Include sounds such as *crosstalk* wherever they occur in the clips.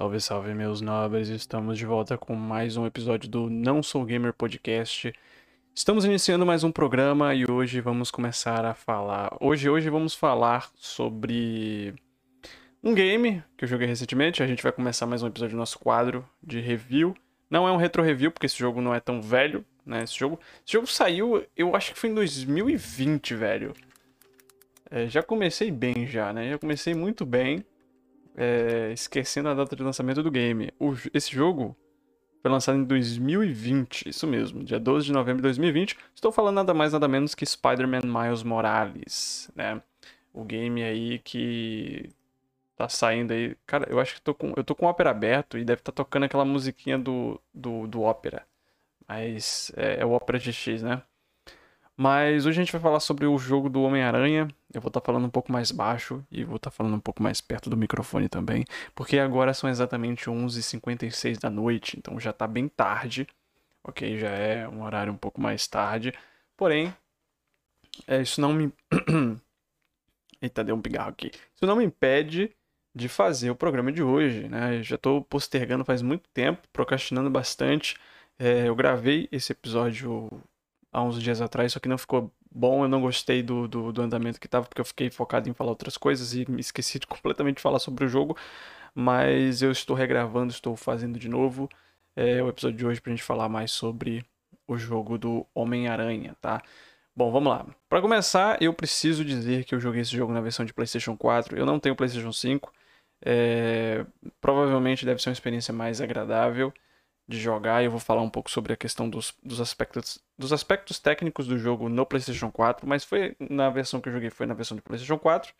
Salve, salve, meus nobres! Estamos de volta com mais um episódio do Não Sou Gamer Podcast. Estamos iniciando mais um programa e hoje vamos começar a falar. Hoje, hoje vamos falar sobre um game que eu joguei recentemente. A gente vai começar mais um episódio do nosso quadro de review. Não é um retro review, porque esse jogo não é tão velho, né? Esse jogo, esse jogo saiu, eu acho que foi em 2020, velho. É, já comecei bem já, né? Já comecei muito bem é, esquecendo a data de lançamento do game. O, esse jogo foi lançado em 2020, isso mesmo, dia 12 de novembro de 2020. Estou falando nada mais nada menos que Spider-Man Miles Morales, né? O game aí que tá saindo aí. Cara, eu acho que tô com, eu tô com o Opera aberto e deve estar tá tocando aquela musiquinha do, do, do Opera. Mas é, é o Opera GX, né? Mas hoje a gente vai falar sobre o jogo do Homem-Aranha. Eu vou estar tá falando um pouco mais baixo e vou estar tá falando um pouco mais perto do microfone também, porque agora são exatamente 11h56 da noite, então já está bem tarde, ok? Já é um horário um pouco mais tarde. Porém, é, isso não me. *clears throat* Eita, deu um pigarro aqui. Isso não me impede de fazer o programa de hoje, né? Eu já estou postergando faz muito tempo, procrastinando bastante. É, eu gravei esse episódio há uns dias atrás, só que não ficou bom. Eu não gostei do, do, do andamento que tava, porque eu fiquei focado em falar outras coisas e me esqueci de *laughs* completamente falar sobre o jogo. Mas eu estou regravando, estou fazendo de novo é, o episódio de hoje pra gente falar mais sobre o jogo do Homem-Aranha, tá? Bom, vamos lá. Para começar, eu preciso dizer que eu joguei esse jogo na versão de PlayStation 4. Eu não tenho PlayStation 5. É... Provavelmente deve ser uma experiência mais agradável de jogar e eu vou falar um pouco sobre a questão dos, dos, aspectos, dos aspectos técnicos do jogo no PlayStation 4, mas foi na versão que eu joguei, foi na versão do PlayStation 4.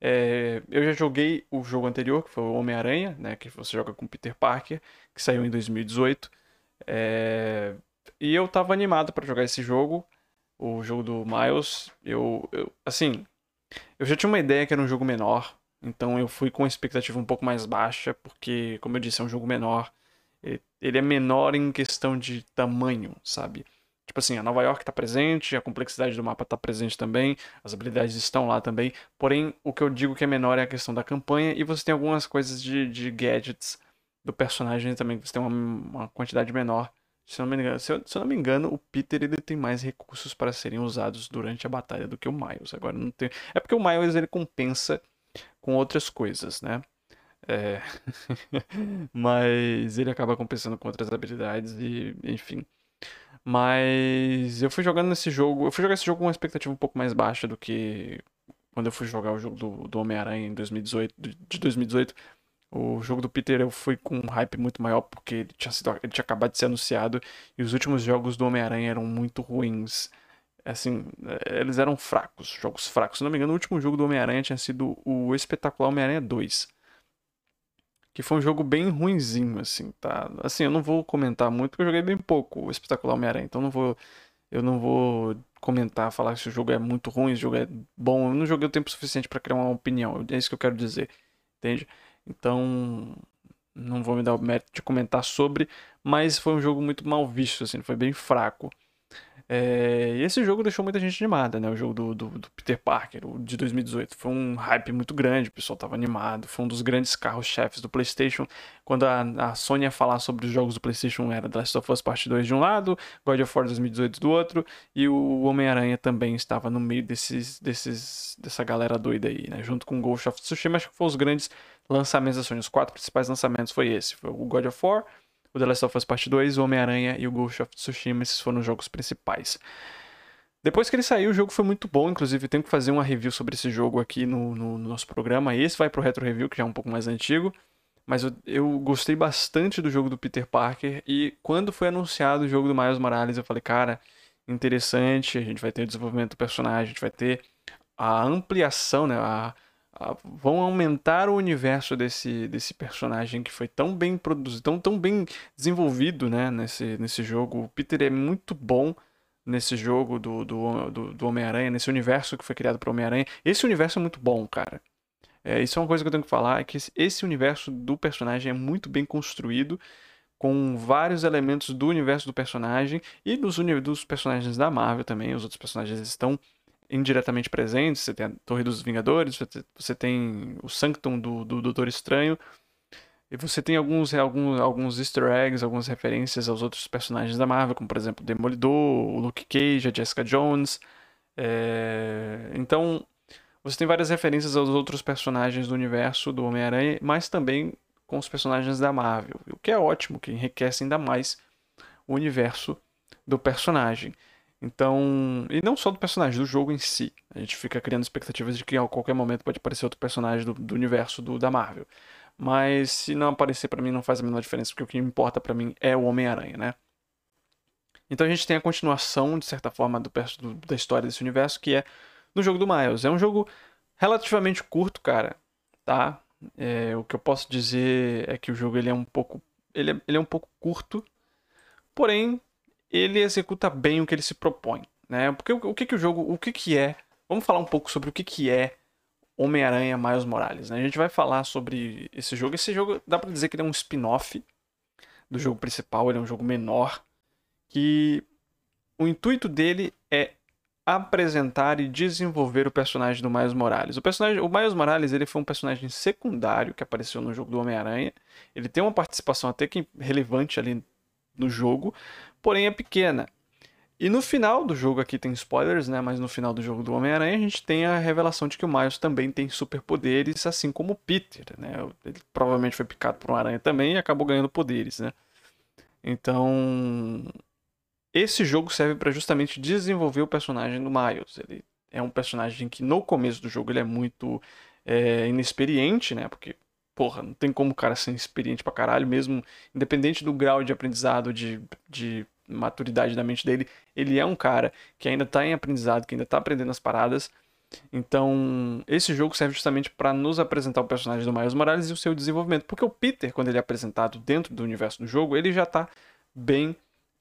É, eu já joguei o jogo anterior, que foi o Homem-Aranha, né, que você joga com Peter Parker, que saiu em 2018. É, e eu tava animado para jogar esse jogo, o jogo do Miles. Eu, eu, assim, eu já tinha uma ideia que era um jogo menor, então eu fui com a expectativa um pouco mais baixa, porque, como eu disse, é um jogo menor ele é menor em questão de tamanho, sabe? Tipo assim, a Nova York está presente, a complexidade do mapa está presente também, as habilidades estão lá também. Porém, o que eu digo que é menor é a questão da campanha e você tem algumas coisas de, de gadgets do personagem também, você tem uma, uma quantidade menor. Se eu, não me engano, se, eu, se eu não me engano, o Peter ele tem mais recursos para serem usados durante a batalha do que o Miles. Agora não tem. É porque o Miles ele compensa com outras coisas, né? É... *laughs* Mas ele acaba compensando com outras habilidades e, enfim. Mas eu fui jogando nesse jogo. Eu fui jogar esse jogo com uma expectativa um pouco mais baixa do que quando eu fui jogar o jogo do, do Homem-Aranha em 2018, de 2018. O jogo do Peter eu fui com um hype muito maior porque ele tinha, sido, ele tinha acabado de ser anunciado e os últimos jogos do Homem-Aranha eram muito ruins. Assim, eles eram fracos, jogos fracos. Se não me engano, o último jogo do Homem-Aranha tinha sido o espetacular Homem-Aranha 2 que foi um jogo bem ruinzinho, assim, tá? Assim, eu não vou comentar muito, porque eu joguei bem pouco o Espetacular Homem-Aranha, então não vou, eu não vou comentar, falar se o jogo é muito ruim, se o jogo é bom, eu não joguei o tempo suficiente para criar uma opinião, é isso que eu quero dizer, entende? Então, não vou me dar o mérito de comentar sobre, mas foi um jogo muito mal visto, assim, foi bem fraco. É, e esse jogo deixou muita gente animada, né? O jogo do, do, do, Peter Parker, o de 2018. Foi um hype muito grande, o pessoal tava animado. Foi um dos grandes carros-chefes do PlayStation. Quando a, a Sony ia falar sobre os jogos do PlayStation, era The Last of Us Part 2 de um lado, God of War 2018 do outro, e o Homem-Aranha também estava no meio desses, desses, dessa galera doida aí, né? Junto com o Ghost of Tsushima, acho que foram os grandes lançamentos da Sony. Os quatro principais lançamentos foi esse: foi o God of War o The Last of Us Part 2, o Homem-Aranha e o Ghost of Tsushima, esses foram os jogos principais. Depois que ele saiu, o jogo foi muito bom, inclusive tenho que fazer uma review sobre esse jogo aqui no, no, no nosso programa. Esse vai pro Retro Review, que já é um pouco mais antigo. Mas eu, eu, gostei bastante do jogo do Peter Parker. E quando foi anunciado o jogo do Miles Morales, eu falei, cara, interessante. A gente vai ter o desenvolvimento do personagem, a gente vai ter a ampliação, né? A, vão aumentar o universo desse, desse personagem que foi tão bem produzido, tão, tão bem desenvolvido né, nesse, nesse jogo. O Peter é muito bom nesse jogo do, do, do, do Homem-Aranha, nesse universo que foi criado para Homem-Aranha. Esse universo é muito bom, cara. É, isso é uma coisa que eu tenho que falar, é que esse universo do personagem é muito bem construído, com vários elementos do universo do personagem e dos, dos personagens da Marvel também. Os outros personagens estão indiretamente presentes. Você tem a Torre dos Vingadores, você tem o Sanctum do, do Doutor Estranho. E você tem alguns, alguns, alguns easter eggs, algumas referências aos outros personagens da Marvel, como por exemplo o Demolidor, o Luke Cage, a Jessica Jones. É... Então, você tem várias referências aos outros personagens do universo do Homem-Aranha, mas também com os personagens da Marvel, o que é ótimo, que enriquece ainda mais o universo do personagem. Então, e não só do personagem, do jogo em si. A gente fica criando expectativas de que a qualquer momento pode aparecer outro personagem do, do universo do, da Marvel. Mas se não aparecer para mim não faz a menor diferença, porque o que importa para mim é o Homem-Aranha, né? Então a gente tem a continuação, de certa forma, do, do, da história desse universo, que é no jogo do Miles. É um jogo relativamente curto, cara, tá? É, o que eu posso dizer é que o jogo ele é um pouco, ele é, ele é um pouco curto, porém ele executa bem o que ele se propõe, né? Porque o, o que que o jogo, o que que é? Vamos falar um pouco sobre o que que é Homem-Aranha Miles Morales, né? A gente vai falar sobre esse jogo. Esse jogo dá para dizer que ele é um spin-off do jogo principal, ele é um jogo menor que o intuito dele é apresentar e desenvolver o personagem do Miles Morales. O personagem, o Miles Morales, ele foi um personagem secundário que apareceu no jogo do Homem-Aranha. Ele tem uma participação até que relevante ali no jogo, porém é pequena. E no final do jogo aqui tem spoilers, né? Mas no final do jogo do Homem-Aranha a gente tem a revelação de que o Miles também tem superpoderes, assim como o Peter, né? Ele provavelmente foi picado por uma aranha também e acabou ganhando poderes, né? Então, esse jogo serve para justamente desenvolver o personagem do Miles. Ele é um personagem que no começo do jogo ele é muito é, inexperiente, né? Porque, porra, não tem como o cara ser experiente pra caralho, mesmo independente do grau de aprendizado, de, de maturidade da mente dele, ele é um cara que ainda tá em aprendizado, que ainda tá aprendendo as paradas. Então, esse jogo serve justamente para nos apresentar o personagem do Miles Morales e o seu desenvolvimento. Porque o Peter, quando ele é apresentado dentro do universo do jogo, ele já tá bem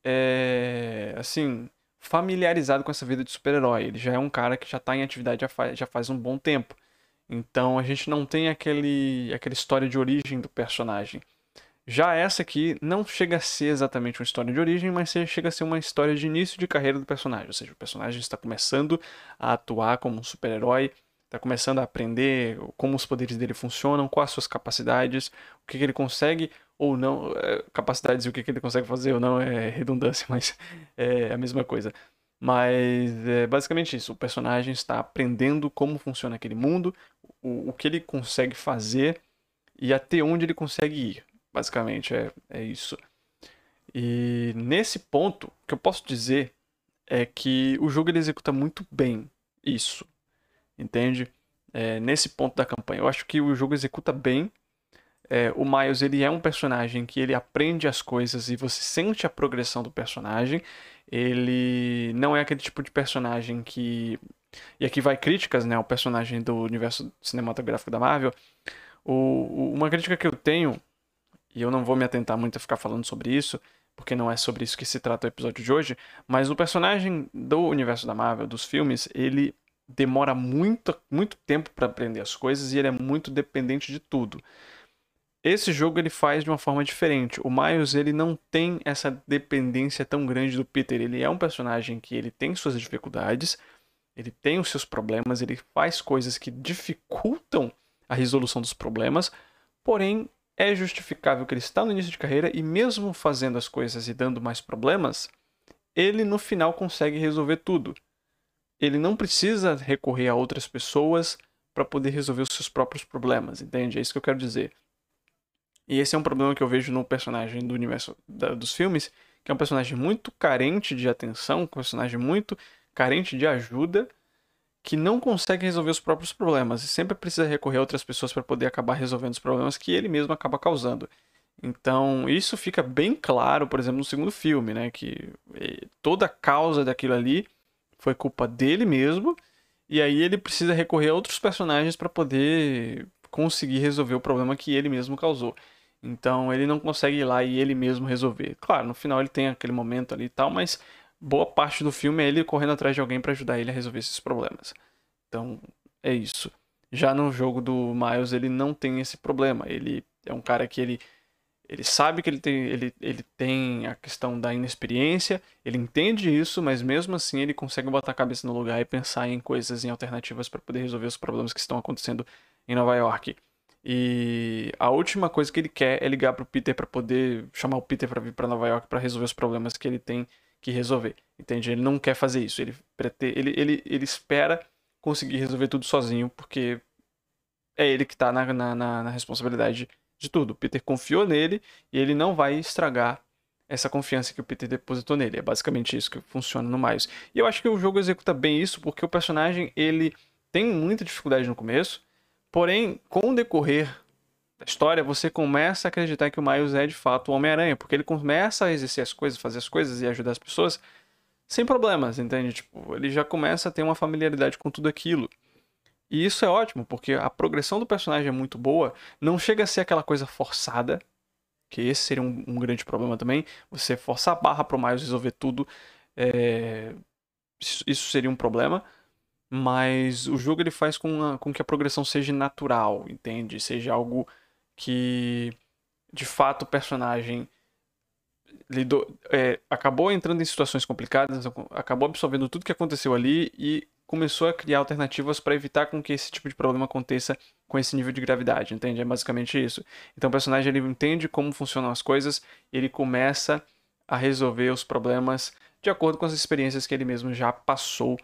é, assim, familiarizado com essa vida de super-herói. Ele já é um cara que já está em atividade já faz, já faz um bom tempo. Então a gente não tem aquele, aquela história de origem do personagem. Já essa aqui não chega a ser exatamente uma história de origem, mas chega a ser uma história de início de carreira do personagem. Ou seja, o personagem está começando a atuar como um super-herói, está começando a aprender como os poderes dele funcionam, quais as suas capacidades, o que, que ele consegue ou não, é, capacidades e o que, que ele consegue fazer ou não é redundância, *laughs* mas é a mesma coisa. Mas é basicamente isso, o personagem está aprendendo como funciona aquele mundo, o, o que ele consegue fazer e até onde ele consegue ir. Basicamente é, é isso. E nesse ponto, o que eu posso dizer é que o jogo ele executa muito bem isso, entende? É, nesse ponto da campanha. Eu acho que o jogo executa bem é, o Miles ele é um personagem que ele aprende as coisas e você sente a progressão do personagem. Ele não é aquele tipo de personagem que. E aqui vai críticas, né? O personagem do universo cinematográfico da Marvel. O, uma crítica que eu tenho, e eu não vou me atentar muito a ficar falando sobre isso, porque não é sobre isso que se trata o episódio de hoje, mas o personagem do universo da Marvel, dos filmes, ele demora muito, muito tempo para aprender as coisas e ele é muito dependente de tudo. Esse jogo ele faz de uma forma diferente. O Miles ele não tem essa dependência tão grande do Peter. Ele é um personagem que ele tem suas dificuldades, ele tem os seus problemas, ele faz coisas que dificultam a resolução dos problemas, porém é justificável que ele está no início de carreira e mesmo fazendo as coisas e dando mais problemas, ele no final consegue resolver tudo. Ele não precisa recorrer a outras pessoas para poder resolver os seus próprios problemas, entende? É isso que eu quero dizer. E esse é um problema que eu vejo no personagem do universo da, dos filmes, que é um personagem muito carente de atenção, um personagem muito carente de ajuda, que não consegue resolver os próprios problemas e sempre precisa recorrer a outras pessoas para poder acabar resolvendo os problemas que ele mesmo acaba causando. Então, isso fica bem claro, por exemplo, no segundo filme, né, que eh, toda a causa daquilo ali foi culpa dele mesmo, e aí ele precisa recorrer a outros personagens para poder conseguir resolver o problema que ele mesmo causou. Então ele não consegue ir lá e ele mesmo resolver. Claro, no final ele tem aquele momento ali e tal, mas boa parte do filme é ele correndo atrás de alguém para ajudar ele a resolver esses problemas. Então é isso. Já no jogo do Miles ele não tem esse problema. Ele é um cara que ele ele sabe que ele tem, ele, ele tem a questão da inexperiência, ele entende isso, mas mesmo assim ele consegue botar a cabeça no lugar e pensar em coisas, em alternativas para poder resolver os problemas que estão acontecendo em Nova York. E a última coisa que ele quer é ligar pro Peter para poder chamar o Peter para vir para Nova York para resolver os problemas que ele tem que resolver. Entende? Ele não quer fazer isso. Ele, ele, ele, ele espera conseguir resolver tudo sozinho, porque é ele que está na, na, na, responsabilidade de tudo. O Peter confiou nele e ele não vai estragar essa confiança que o Peter depositou nele. É basicamente isso que funciona no Miles. E eu acho que o jogo executa bem isso, porque o personagem ele tem muita dificuldade no começo, porém, com o decorrer da história, você começa a acreditar que o Miles é de fato o Homem-Aranha, porque ele começa a exercer as coisas, fazer as coisas e ajudar as pessoas sem problemas, entende? Tipo, ele já começa a ter uma familiaridade com tudo aquilo. E isso é ótimo, porque a progressão do personagem é muito boa, não chega a ser aquela coisa forçada, que esse seria um, um grande problema também, você forçar a barra pro Miles resolver tudo, é... isso seria um problema, mas o jogo ele faz com, a, com que a progressão seja natural, entende? Seja algo que, de fato, o personagem lidou, é, acabou entrando em situações complicadas, acabou absorvendo tudo que aconteceu ali e começou a criar alternativas para evitar com que esse tipo de problema aconteça com esse nível de gravidade, entende? É basicamente isso. Então o personagem ele entende como funcionam as coisas ele começa a resolver os problemas de acordo com as experiências que ele mesmo já passou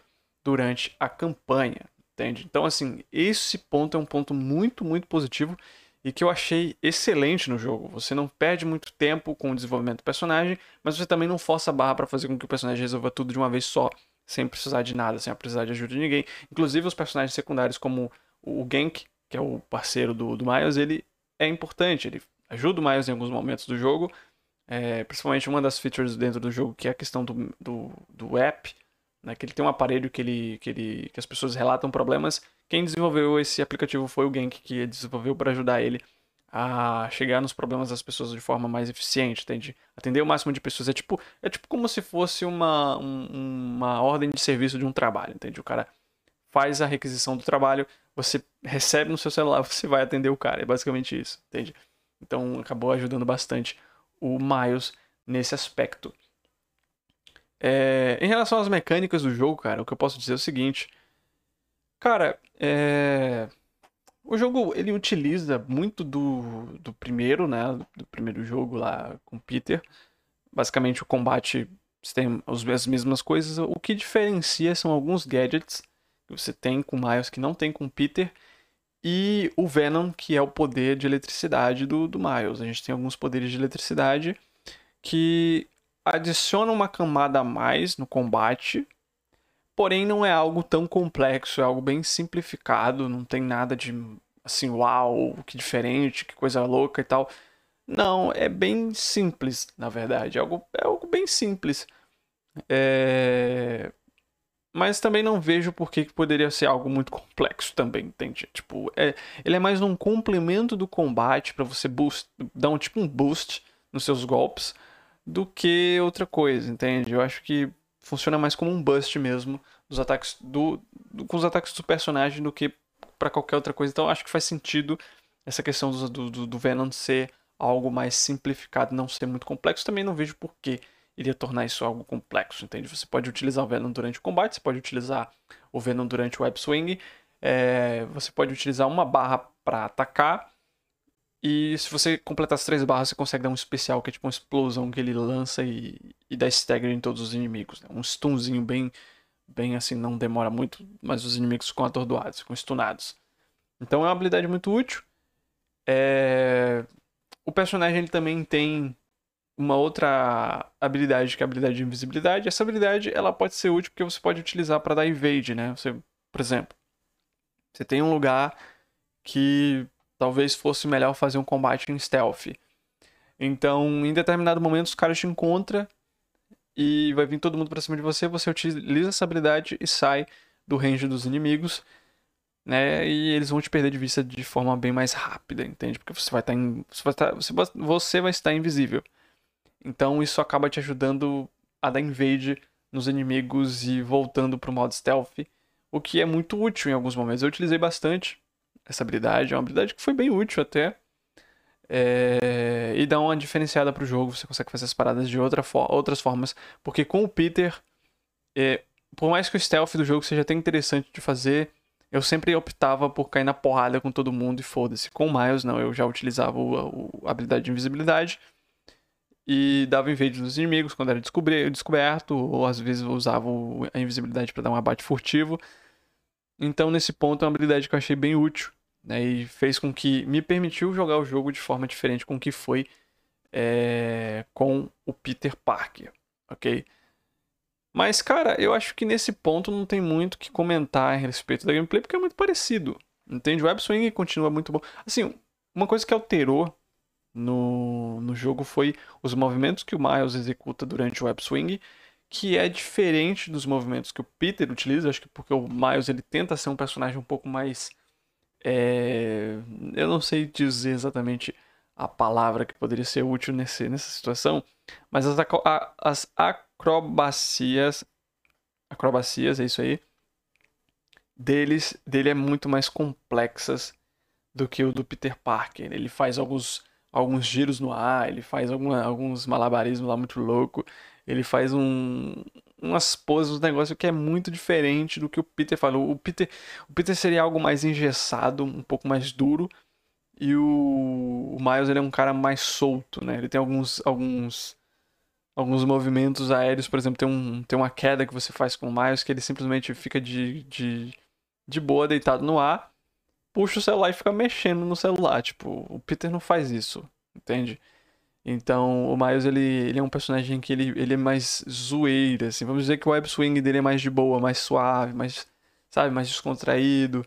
durante a campanha, entende? Então assim, esse ponto é um ponto muito, muito positivo e que eu achei excelente no jogo. Você não perde muito tempo com o desenvolvimento do personagem, mas você também não força a barra para fazer com que o personagem resolva tudo de uma vez só, sem precisar de nada, sem precisar de ajuda de ninguém. Inclusive os personagens secundários como o Genk, que é o parceiro do, do Miles, ele é importante, ele ajuda o Miles em alguns momentos do jogo, é, principalmente uma das features dentro do jogo, que é a questão do, do, do app, né, que ele tem um aparelho que, ele, que, ele, que as pessoas relatam problemas quem desenvolveu esse aplicativo foi o Genk, que desenvolveu para ajudar ele a chegar nos problemas das pessoas de forma mais eficiente, entende? Atender o máximo de pessoas. É tipo, é tipo como se fosse uma, um, uma ordem de serviço de um trabalho, entende? O cara faz a requisição do trabalho, você recebe no seu celular, *laughs* você vai atender o cara. É basicamente isso, entende? Então acabou ajudando bastante o Miles nesse aspecto. É, em relação às mecânicas do jogo, cara, o que eu posso dizer é o seguinte. Cara, é... o jogo ele utiliza muito do, do primeiro, né? Do primeiro jogo lá com Peter. Basicamente o combate tem as mesmas coisas. O que diferencia são alguns gadgets que você tem com Miles que não tem com Peter. E o Venom, que é o poder de eletricidade do, do Miles. A gente tem alguns poderes de eletricidade que adicionam uma camada a mais no combate Porém, não é algo tão complexo, é algo bem simplificado, não tem nada de assim, uau, que diferente, que coisa louca e tal. Não, é bem simples, na verdade. É algo, é algo bem simples. É... Mas também não vejo por que poderia ser algo muito complexo também, entende? Tipo, é... ele é mais um complemento do combate para você boost... dar um tipo um boost nos seus golpes do que outra coisa, entende? Eu acho que funciona mais como um bust mesmo dos ataques do, do com os ataques do personagem do que para qualquer outra coisa. Então acho que faz sentido essa questão do, do, do Venom ser algo mais simplificado, não ser muito complexo. Também não vejo por que iria tornar isso algo complexo, entende? Você pode utilizar o Venom durante o combate, você pode utilizar o Venom durante o Web Swing, é, você pode utilizar uma barra para atacar e se você completar as três barras, você consegue dar um especial que é tipo uma explosão que ele lança e, e dá stagger em todos os inimigos. Né? Um stunzinho bem, bem assim, não demora muito, mas os inimigos ficam atordoados, ficam stunados. Então é uma habilidade muito útil. É... O personagem ele também tem uma outra habilidade que é a habilidade de invisibilidade. Essa habilidade ela pode ser útil porque você pode utilizar para dar evade, né? Você, por exemplo, você tem um lugar que talvez fosse melhor fazer um combate em stealth. Então, em determinado momento, os caras te encontram e vai vir todo mundo pra cima de você, você utiliza essa habilidade e sai do range dos inimigos, né? E eles vão te perder de vista de forma bem mais rápida, entende? Porque você vai estar em, você vai estar, você vai estar invisível. Então isso acaba te ajudando a dar invade nos inimigos e voltando pro modo stealth, o que é muito útil em alguns momentos. Eu utilizei bastante essa habilidade. É uma habilidade que foi bem útil até. É... E dá uma diferenciada pro jogo. Você consegue fazer as paradas de outra for outras formas. Porque com o Peter, é... por mais que o stealth do jogo seja até interessante de fazer, eu sempre optava por cair na porrada com todo mundo e foda-se. Com o Miles, não, eu já utilizava o, a habilidade de invisibilidade e dava invade nos inimigos quando era descoberto, ou às vezes usava a invisibilidade para dar um abate furtivo. Então, nesse ponto, é uma habilidade que eu achei bem útil, né, e fez com que me permitiu jogar o jogo de forma diferente com o que foi é, com o Peter Parker, ok? Mas, cara, eu acho que nesse ponto não tem muito que comentar a respeito da gameplay, porque é muito parecido. Entende? O Web continua muito bom. Assim, uma coisa que alterou no, no jogo foi os movimentos que o Miles executa durante o Web Swing, que é diferente dos movimentos que o Peter utiliza. Acho que porque o Miles ele tenta ser um personagem um pouco mais. É... Eu não sei dizer exatamente a palavra que poderia ser útil nesse, nessa situação, mas as, as acrobacias, acrobacias, é isso aí, deles, dele é muito mais complexas do que o do Peter Parker. Ele faz alguns, alguns giros no ar, ele faz alguma, alguns malabarismos lá muito louco, ele faz um, umas poses, um negócio que é muito diferente do que o Peter falou. O Peter, o Peter seria algo mais engessado, um pouco mais duro, e o, o Miles ele é um cara mais solto, né? Ele tem alguns, alguns, alguns movimentos aéreos, por exemplo, tem, um, tem uma queda que você faz com o Miles que ele simplesmente fica de, de, de boa deitado no ar, puxa o celular e fica mexendo no celular. Tipo, o Peter não faz isso, entende? Então, o Miles, ele, ele é um personagem que ele, ele é mais zoeira, assim. Vamos dizer que o web swing dele é mais de boa, mais suave, mais, sabe, mais descontraído.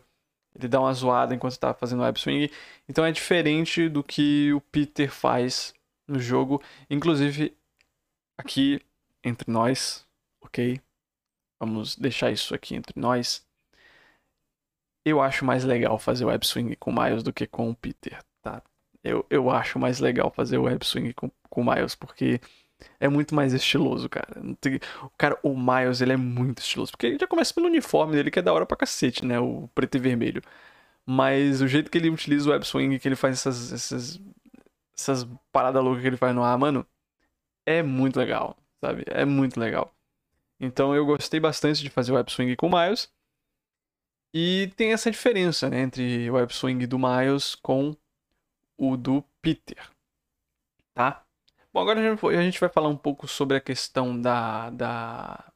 Ele dá uma zoada enquanto tá fazendo web swing. Então é diferente do que o Peter faz no jogo. Inclusive, aqui entre nós, ok? Vamos deixar isso aqui entre nós. Eu acho mais legal fazer web swing com o Miles do que com o Peter? Eu, eu acho mais legal fazer web swing com, com o Miles, porque é muito mais estiloso, cara. O cara, o Miles, ele é muito estiloso. Porque ele já começa pelo uniforme dele, que é da hora pra cacete, né? O preto e vermelho. Mas o jeito que ele utiliza o web swing, que ele faz essas, essas, essas paradas loucas que ele faz no ar, mano, é muito legal, sabe? É muito legal. Então eu gostei bastante de fazer o web swing com o Miles. E tem essa diferença, né, entre o web swing do Miles com o do Peter, tá? Bom, agora a gente vai falar um pouco sobre a questão da, da,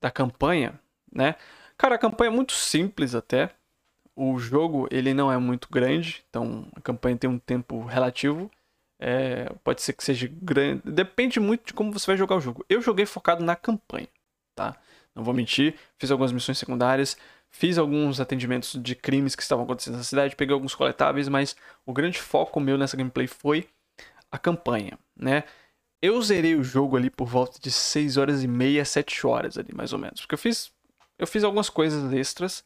da campanha, né? Cara, a campanha é muito simples até. O jogo ele não é muito grande, então a campanha tem um tempo relativo. É, pode ser que seja grande, depende muito de como você vai jogar o jogo. Eu joguei focado na campanha, tá? Não vou mentir, fiz algumas missões secundárias, fiz alguns atendimentos de crimes que estavam acontecendo na cidade, peguei alguns coletáveis, mas o grande foco meu nessa gameplay foi a campanha, né? Eu zerei o jogo ali por volta de 6 horas e meia, 7 horas ali, mais ou menos. Porque eu fiz, eu fiz algumas coisas extras.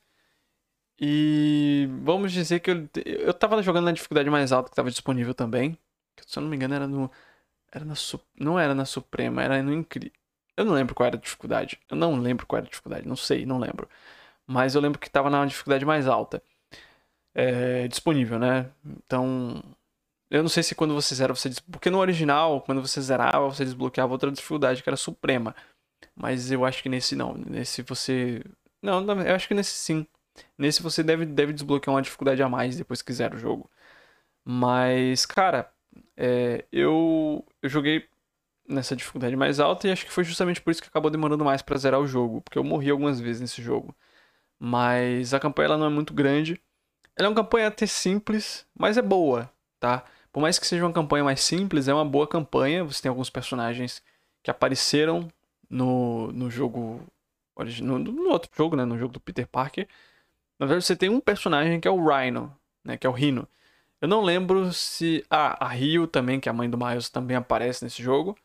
E vamos dizer que eu, eu tava jogando na dificuldade mais alta que estava disponível também. Se eu não me engano, era no. Era na, não era na Suprema, era no Incri. Eu não lembro qual era a dificuldade. Eu não lembro qual era a dificuldade, não sei, não lembro. Mas eu lembro que estava na dificuldade mais alta. É, disponível, né? Então, eu não sei se quando você zera, você. Porque no original, quando você zerava, você desbloqueava outra dificuldade que era suprema. Mas eu acho que nesse não. Nesse você. Não, eu acho que nesse sim. Nesse você deve, deve desbloquear uma dificuldade a mais depois que zera o jogo. Mas, cara, é, eu, eu joguei nessa dificuldade mais alta e acho que foi justamente por isso que acabou demorando mais para zerar o jogo. Porque eu morri algumas vezes nesse jogo. Mas a campanha ela não é muito grande. Ela é uma campanha até simples, mas é boa, tá? Por mais que seja uma campanha mais simples, é uma boa campanha. Você tem alguns personagens que apareceram no, no jogo. No, no outro jogo, né? No jogo do Peter Parker. Na verdade, você tem um personagem que é o Rhino, né? Que é o Rhino. Eu não lembro se. Ah, a Rio também, que é a mãe do Miles, também aparece nesse jogo.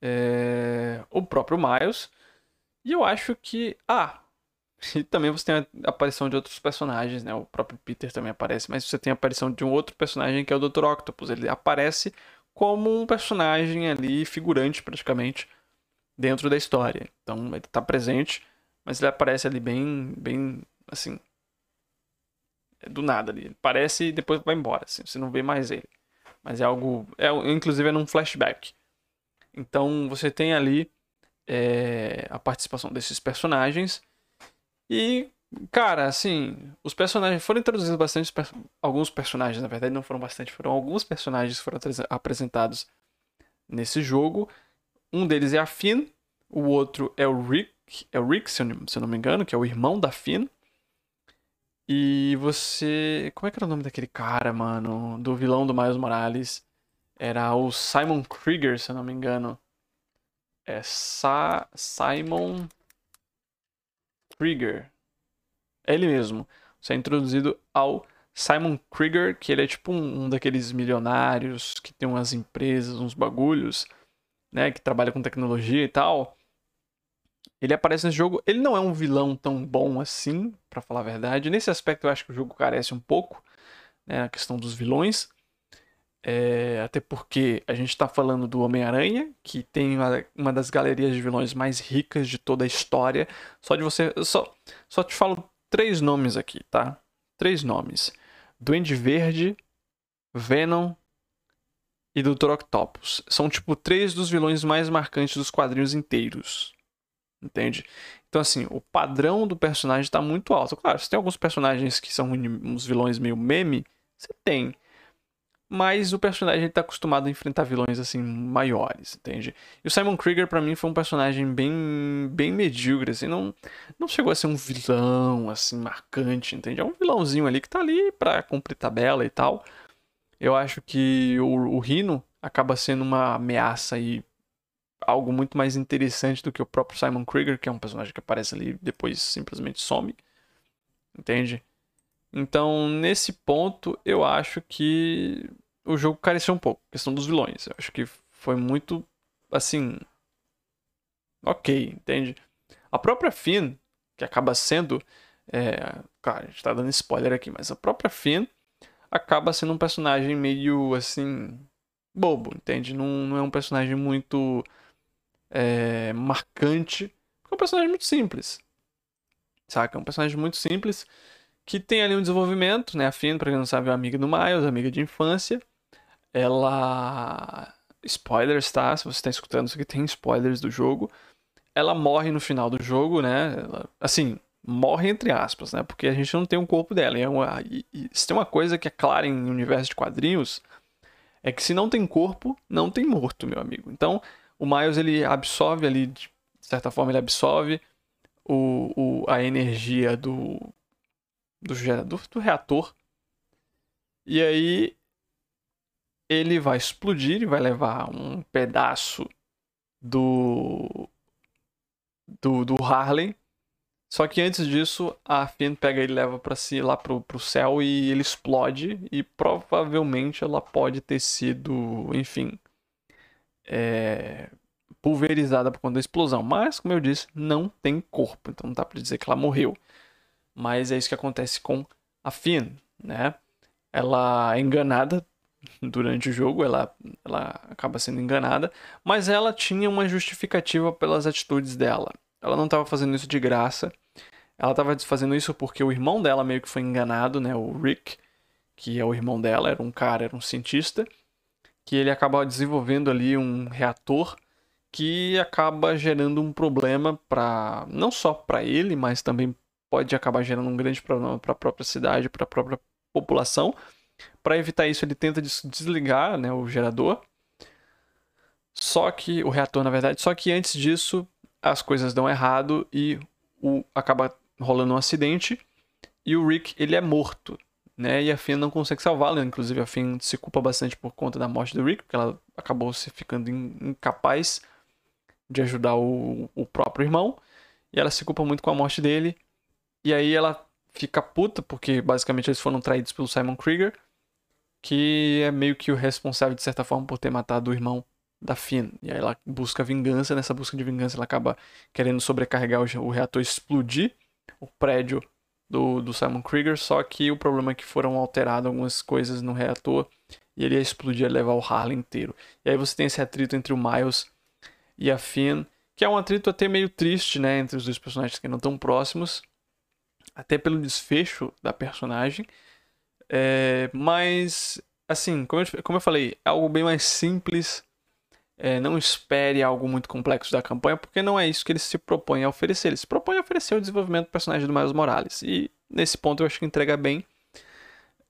É... O próprio Miles. E eu acho que. Ah, e também você tem a aparição de outros personagens, né? O próprio Peter também aparece, mas você tem a aparição de um outro personagem que é o Dr. Octopus. Ele aparece como um personagem ali, figurante praticamente, dentro da história. Então ele está presente, mas ele aparece ali bem, bem, assim, do nada ali. Ele aparece e depois vai embora, assim, você não vê mais ele. Mas é algo, é, inclusive é num flashback. Então você tem ali é, a participação desses personagens e, Cara, assim, os personagens foram introduzidos bastante. Alguns personagens, na verdade, não foram bastante, foram alguns personagens foram apresentados nesse jogo. Um deles é a Finn, o outro é o Rick, é o Rick, se eu, se eu não me engano, que é o irmão da Finn. E você. Como é que era o nome daquele cara, mano? Do vilão do Miles Morales? Era o Simon Krieger, se eu não me engano. É Sa Simon Krieger. É ele mesmo. Você é introduzido ao Simon Krieger, que ele é tipo um, um, daqueles milionários que tem umas empresas, uns bagulhos, né, que trabalha com tecnologia e tal. Ele aparece nesse jogo, ele não é um vilão tão bom assim, para falar a verdade. Nesse aspecto eu acho que o jogo carece um pouco, né, a questão dos vilões. É, até porque a gente está falando do Homem-Aranha, que tem uma, uma, das galerias de vilões mais ricas de toda a história. Só de você. Só, só te falo três nomes aqui, tá? Três nomes: Duende Verde, Venom e Dr. Octopus. São, tipo, três dos vilões mais marcantes dos quadrinhos inteiros. Entende? Então, assim, o padrão do personagem está muito alto. Claro, você tem alguns personagens que são uns vilões meio meme, você tem. Mas o personagem está acostumado a enfrentar vilões assim maiores, entende? E o Simon Krieger para mim foi um personagem bem bem medíocre, assim, não não chegou a ser um vilão assim marcante, entende? É um vilãozinho ali que tá ali para cumprir tabela e tal. Eu acho que o, o Rino acaba sendo uma ameaça e algo muito mais interessante do que o próprio Simon Krieger, que é um personagem que aparece ali e depois simplesmente some. Entende? Então, nesse ponto, eu acho que o jogo careceu um pouco. questão dos vilões. Eu acho que foi muito, assim. Ok, entende? A própria Finn, que acaba sendo. É... Cara, a gente tá dando spoiler aqui, mas a própria Finn acaba sendo um personagem meio assim. bobo, entende? Não, não é um personagem muito. É, marcante. É um personagem muito simples. Saca? É um personagem muito simples que tem ali um desenvolvimento, né? A Finn, pra quem não sabe, é amiga do Miles, amiga de infância. Ela. Spoilers, tá? Se você está escutando isso aqui, tem spoilers do jogo. Ela morre no final do jogo, né? Ela, assim, morre entre aspas, né? Porque a gente não tem um corpo dela. E, é uma, e, e, se tem uma coisa que é clara em universo de quadrinhos, é que se não tem corpo, não tem morto, meu amigo. Então, o Miles, ele absorve ali, de certa forma, ele absorve o, o, a energia do, do gerador do reator. E aí ele vai explodir e vai levar um pedaço do do, do Harley. Só que antes disso, a Finn pega e leva para si lá pro, pro céu e ele explode e provavelmente ela pode ter sido, enfim, é, pulverizada por conta da explosão. Mas, como eu disse, não tem corpo, então não dá para dizer que ela morreu. Mas é isso que acontece com a Finn, né? Ela é enganada durante o jogo, ela, ela acaba sendo enganada, mas ela tinha uma justificativa pelas atitudes dela. Ela não estava fazendo isso de graça, ela estava fazendo isso porque o irmão dela meio que foi enganado, né? O Rick, que é o irmão dela, era um cara, era um cientista, que ele acaba desenvolvendo ali um reator que acaba gerando um problema para não só para ele, mas também pode acabar gerando um grande problema para a própria cidade, para a própria população. Para evitar isso, ele tenta desligar né, o gerador. Só que o reator, na verdade, só que antes disso as coisas dão errado e o acaba rolando um acidente e o Rick ele é morto, né? E a Finn não consegue salvá-lo, inclusive a Finn se culpa bastante por conta da morte do Rick, porque ela acabou se ficando incapaz de ajudar o, o próprio irmão e ela se culpa muito com a morte dele e aí ela fica puta, porque basicamente eles foram traídos pelo Simon Krieger, que é meio que o responsável, de certa forma, por ter matado o irmão da Finn. E aí ela busca vingança, nessa busca de vingança ela acaba querendo sobrecarregar o, reator explodir o prédio do, do Simon Krieger, só que o problema é que foram alteradas algumas coisas no reator e ele ia explodir e levar o Harley inteiro. E aí você tem esse atrito entre o Miles e a Finn, que é um atrito até meio triste, né, entre os dois personagens que não estão próximos, até pelo desfecho da personagem. É, mas, assim, como eu, como eu falei, é algo bem mais simples é, não espere algo muito complexo da campanha, porque não é isso que ele se propõe a oferecer. Ele se propõe a oferecer o desenvolvimento do personagem do Miles Morales. E nesse ponto eu acho que entrega bem.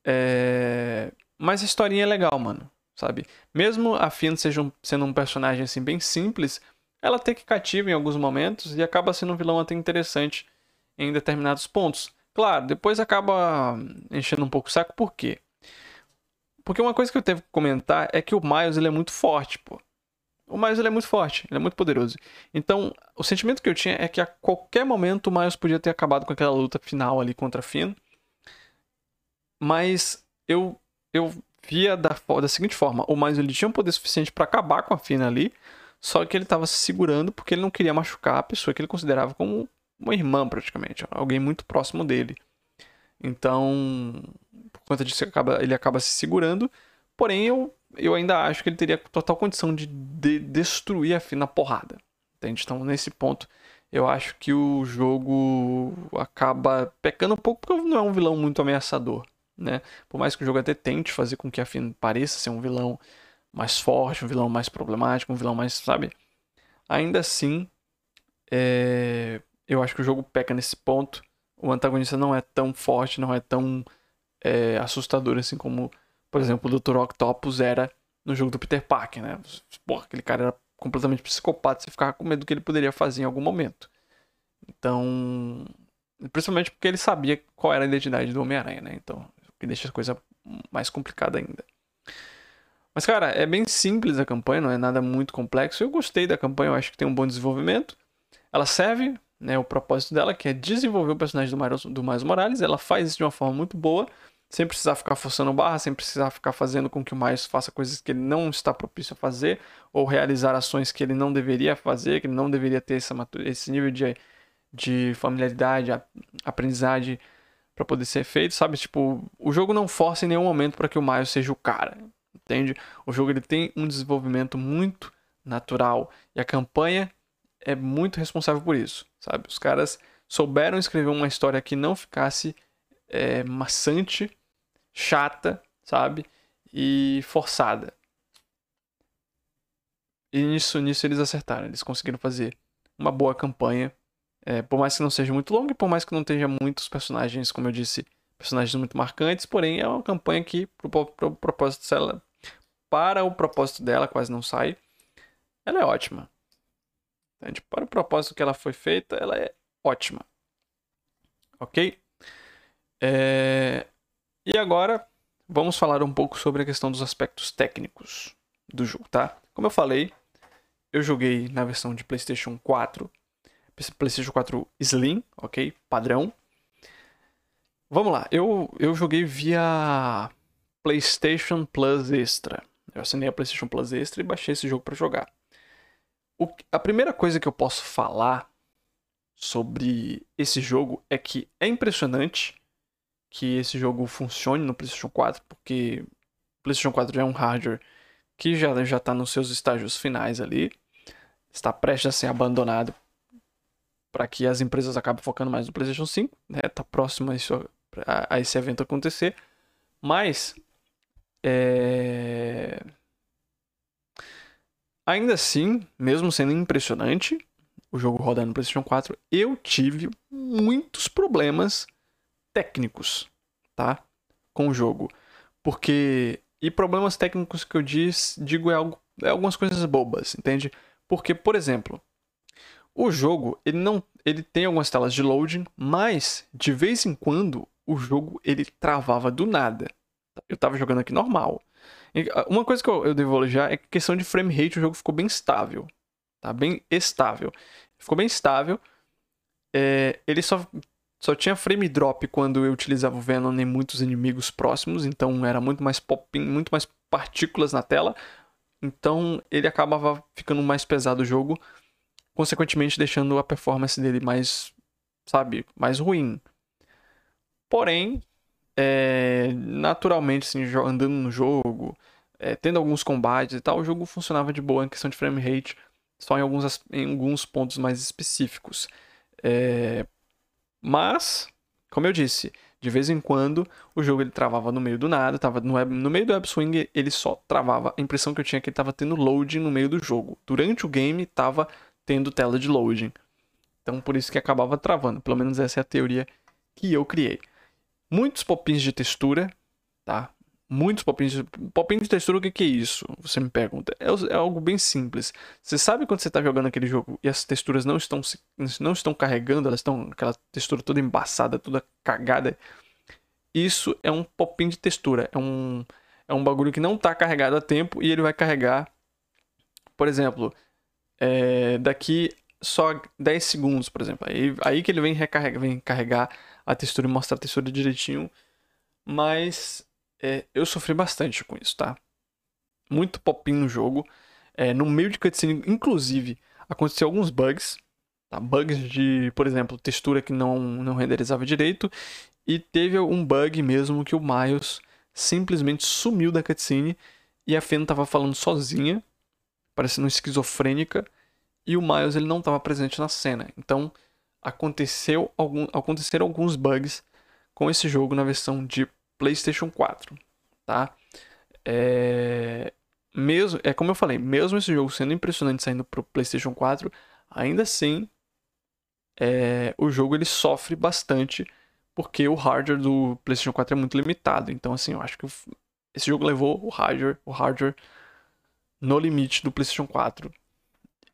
É... Mas a historinha é legal, mano. Sabe? Mesmo a Finn seja um, sendo um personagem assim bem simples, ela até que cativa em alguns momentos e acaba sendo um vilão até interessante em determinados pontos. Claro, depois acaba enchendo um pouco o saco, por quê? Porque uma coisa que eu tenho que comentar é que o Miles ele é muito forte, pô. O Miles ele é muito forte, ele é muito poderoso. Então, o sentimento que eu tinha é que a qualquer momento o Miles podia ter acabado com aquela luta final ali contra Finn. Mas eu eu via da, da seguinte forma: o Miles ele tinha um poder suficiente para acabar com a Finn ali, só que ele estava se segurando porque ele não queria machucar a pessoa que ele considerava como uma irmã, praticamente, alguém muito próximo dele. Então, por conta disso, ele acaba, ele acaba se segurando. Porém, eu, eu ainda acho que ele teria total condição de, de destruir a Finn na porrada. Entende? Então, nesse ponto, eu acho que o jogo acaba pecando um pouco porque não é um vilão muito ameaçador né? Por mais que o jogo até tente fazer com que a Finn pareça ser um vilão mais forte, um vilão mais problemático, um vilão mais, sabe? Ainda assim, é... eu acho que o jogo peca nesse ponto. O antagonista não é tão forte, não é tão é, assustador assim como, por exemplo, o Dr. Octopus era no jogo do Peter Parker, né? Porra, aquele cara era completamente psicopata, você ficava com medo do que ele poderia fazer em algum momento. Então, principalmente porque ele sabia qual era a identidade do Homem-Aranha, né? Então, que deixa a coisa mais complicada ainda. Mas, cara, é bem simples a campanha, não é nada muito complexo. Eu gostei da campanha, eu acho que tem um bom desenvolvimento. Ela serve, né, o propósito dela, que é desenvolver o personagem do Miles, do Miles Morales. Ela faz isso de uma forma muito boa, sem precisar ficar forçando barra, sem precisar ficar fazendo com que o Miles faça coisas que ele não está propício a fazer, ou realizar ações que ele não deveria fazer, que ele não deveria ter essa, esse nível de, de familiaridade, aprendizagem para poder ser feito, sabe? Tipo, o jogo não força em nenhum momento para que o Miles seja o cara, entende? O jogo ele tem um desenvolvimento muito natural e a campanha é muito responsável por isso, sabe? Os caras souberam escrever uma história que não ficasse é, maçante, chata, sabe? E forçada. E nisso, nisso eles acertaram, eles conseguiram fazer uma boa campanha é, por mais que não seja muito longa e por mais que não tenha muitos personagens, como eu disse, personagens muito marcantes, porém é uma campanha que, pro, pro propósito dela, para o propósito dela, quase não sai, ela é ótima. Entende? Para o propósito que ela foi feita, ela é ótima. Ok? É... E agora, vamos falar um pouco sobre a questão dos aspectos técnicos do jogo, tá? Como eu falei, eu joguei na versão de PlayStation 4 PlayStation 4 Slim, ok? Padrão. Vamos lá, eu, eu joguei via PlayStation Plus Extra. Eu assinei a PlayStation Plus Extra e baixei esse jogo para jogar. O, a primeira coisa que eu posso falar sobre esse jogo é que é impressionante que esse jogo funcione no PlayStation 4, porque o PlayStation 4 é um hardware que já já está nos seus estágios finais ali, está prestes a ser abandonado para que as empresas acabem focando mais no PlayStation 5, né? Tá próximo a, isso, a, a esse evento acontecer, mas é... ainda assim, mesmo sendo impressionante o jogo rodar no PlayStation 4, eu tive muitos problemas técnicos, tá? Com o jogo, porque e problemas técnicos que eu diz, digo é, algo, é algumas coisas bobas, entende? Porque, por exemplo, o jogo, ele não, ele tem algumas telas de loading, mas de vez em quando o jogo ele travava do nada. Eu tava jogando aqui normal. Ah, uma coisa que eu, eu devo é que questão de frame rate o jogo ficou bem estável, tá bem estável. Ficou bem estável. É, ele só só tinha frame drop quando eu utilizava o Venom em muitos inimigos próximos, então era muito mais popping, muito mais partículas na tela. Então ele acabava ficando mais pesado o jogo consequentemente deixando a performance dele mais, sabe, mais ruim. Porém, é, naturalmente, assim, andando no jogo, é, tendo alguns combates e tal, o jogo funcionava de boa em questão de frame rate, só em alguns, em alguns pontos mais específicos. É, mas, como eu disse, De vez em quando, o jogo ele travava no meio do nada, tava no, no meio do web swing, ele só travava. A impressão que eu tinha é que ele estava tendo loading no meio do jogo. Durante o game, estava tendo tela de loading. Então, por isso que acabava travando. Pelo menos essa é a teoria que eu criei. Muitos popins de textura, tá? Muitos popins de... De textura, o que, que é isso? Você me pergunta. É, é algo bem simples. Você sabe quando você está jogando aquele jogo e as texturas não estão, não estão carregando, elas estão aquela textura toda embaçada, toda cagada. Isso é um popinho de textura. É um, é um bagulho que não está carregado a tempo e ele vai carregar, por exemplo, é, daqui só 10 segundos, por exemplo. Aí, aí que ele vem, recarregar, vem carregar a textura e mostrar a textura direitinho. Mas é, eu sofri bastante com isso, tá? Muito popinho no jogo. É, no meio de cutscene, inclusive, aconteceu alguns bugs. Tá? Bugs de, por exemplo, textura que não, não renderizava direito. E teve um bug mesmo que o Miles simplesmente sumiu da cutscene e a Fen tava falando sozinha, parecendo esquizofrênica, e o Miles ele não estava presente na cena. Então aconteceu algum, aconteceram alguns bugs com esse jogo na versão de PlayStation 4, tá? É, mesmo, é como eu falei, mesmo esse jogo sendo impressionante saindo para o PlayStation 4, ainda assim é, o jogo ele sofre bastante porque o hardware do PlayStation 4 é muito limitado. Então assim, eu acho que esse jogo levou o hardware, o hardware no limite do PlayStation 4.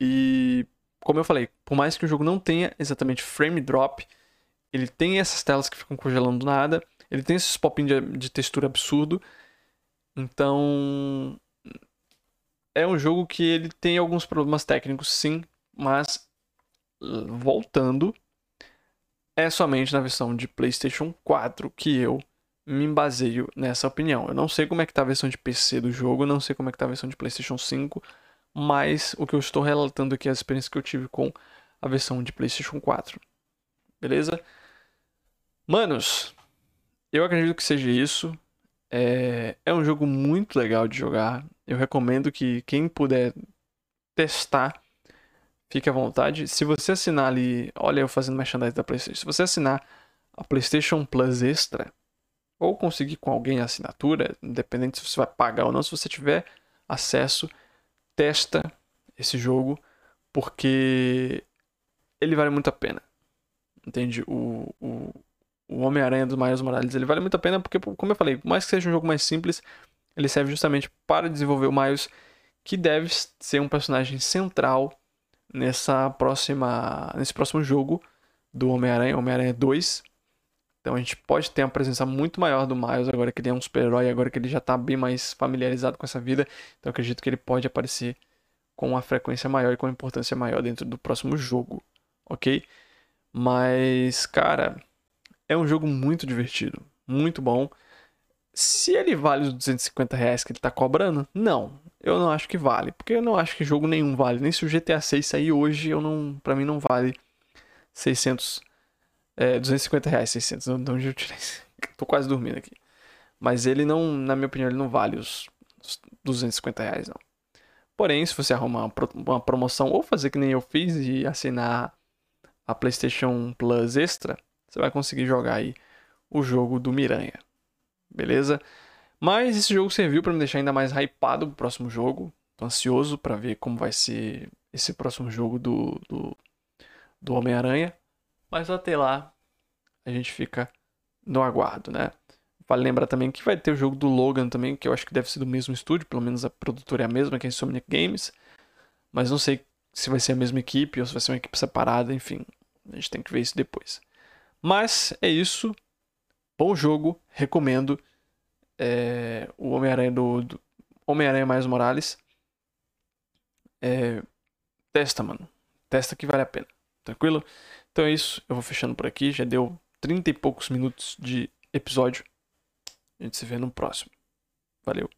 E como eu falei, por mais que o jogo não tenha exatamente frame drop, ele tem essas telas que ficam congelando do nada, ele tem esses pop de, de textura absurdo. Então, é um jogo que ele tem alguns problemas técnicos, sim, mas voltando, é somente na versão de PlayStation 4 que eu me baseio nessa opinião. Eu não sei como é que tá a versão de PC do jogo, não sei como é que tá a versão de PlayStation 5, mas o que eu estou relatando aqui é a experiência que eu tive com a versão de PlayStation 4. Beleza? Manos, eu acredito que seja isso. É, é um jogo muito legal de jogar. Eu recomendo que quem puder testar, fique à vontade. Se você assinar ali, olha eu fazendo merchandising da PlayStation. Se você assinar a PlayStation Plus Extra, ou conseguir com alguém a assinatura, independente se você vai pagar ou não, se você tiver acesso, testa esse jogo porque ele vale muito a pena. Entende? O, o, o Homem-Aranha dos Miles Morales ele vale muito a pena porque, como eu falei, por mais que seja um jogo mais simples, ele serve justamente para desenvolver o Miles, que deve ser um personagem central nessa próxima, nesse próximo jogo do Homem-Aranha, Homem-Aranha 2. Então a gente pode ter uma presença muito maior do Miles agora que ele é um super-herói, agora que ele já está bem mais familiarizado com essa vida. Então acredito que ele pode aparecer com uma frequência maior e com uma importância maior dentro do próximo jogo, ok? Mas, cara, é um jogo muito divertido, muito bom. Se ele vale os 250 reais que ele está cobrando, não. Eu não acho que vale, porque eu não acho que jogo nenhum vale. Nem se o GTA 6 sair hoje, eu não, para mim não vale 600 é, 250 reais, 600. De onde eu tirei? *laughs* Tô quase dormindo aqui. Mas ele não, na minha opinião, ele não vale os, os 250 reais, não. Porém, se você arrumar uma promoção ou fazer que nem eu fiz e assinar a PlayStation Plus Extra, você vai conseguir jogar aí o jogo do Miranha. Beleza? Mas esse jogo serviu para me deixar ainda mais hypado pro próximo jogo. Tô ansioso para ver como vai ser esse próximo jogo do, do, do Homem-Aranha. Mas até lá, a gente fica no aguardo, né? Vale lembrar também que vai ter o jogo do Logan também, que eu acho que deve ser do mesmo estúdio, pelo menos a produtora é a mesma, que é a Insomniac Games. Mas não sei se vai ser a mesma equipe ou se vai ser uma equipe separada, enfim. A gente tem que ver isso depois. Mas é isso. Bom jogo, recomendo. É, o Homem-Aranha do, do Homem-Aranha mais Morales. É, testa, mano. Testa que vale a pena. Tranquilo? Então é isso, eu vou fechando por aqui. Já deu 30 e poucos minutos de episódio. A gente se vê no próximo. Valeu.